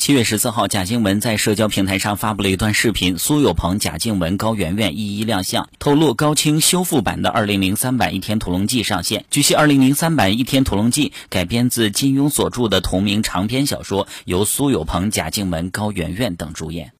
七月十四号贾静雯在社交平台上发布了一段视频苏有朋贾静雯高圆圆一一亮相透露高清修复版的二零零三版倚天屠龙记上线。据悉二零零三版倚天屠龙记改编自金庸所著的同名长篇小说由苏有朋贾静雯高圆圆等主演。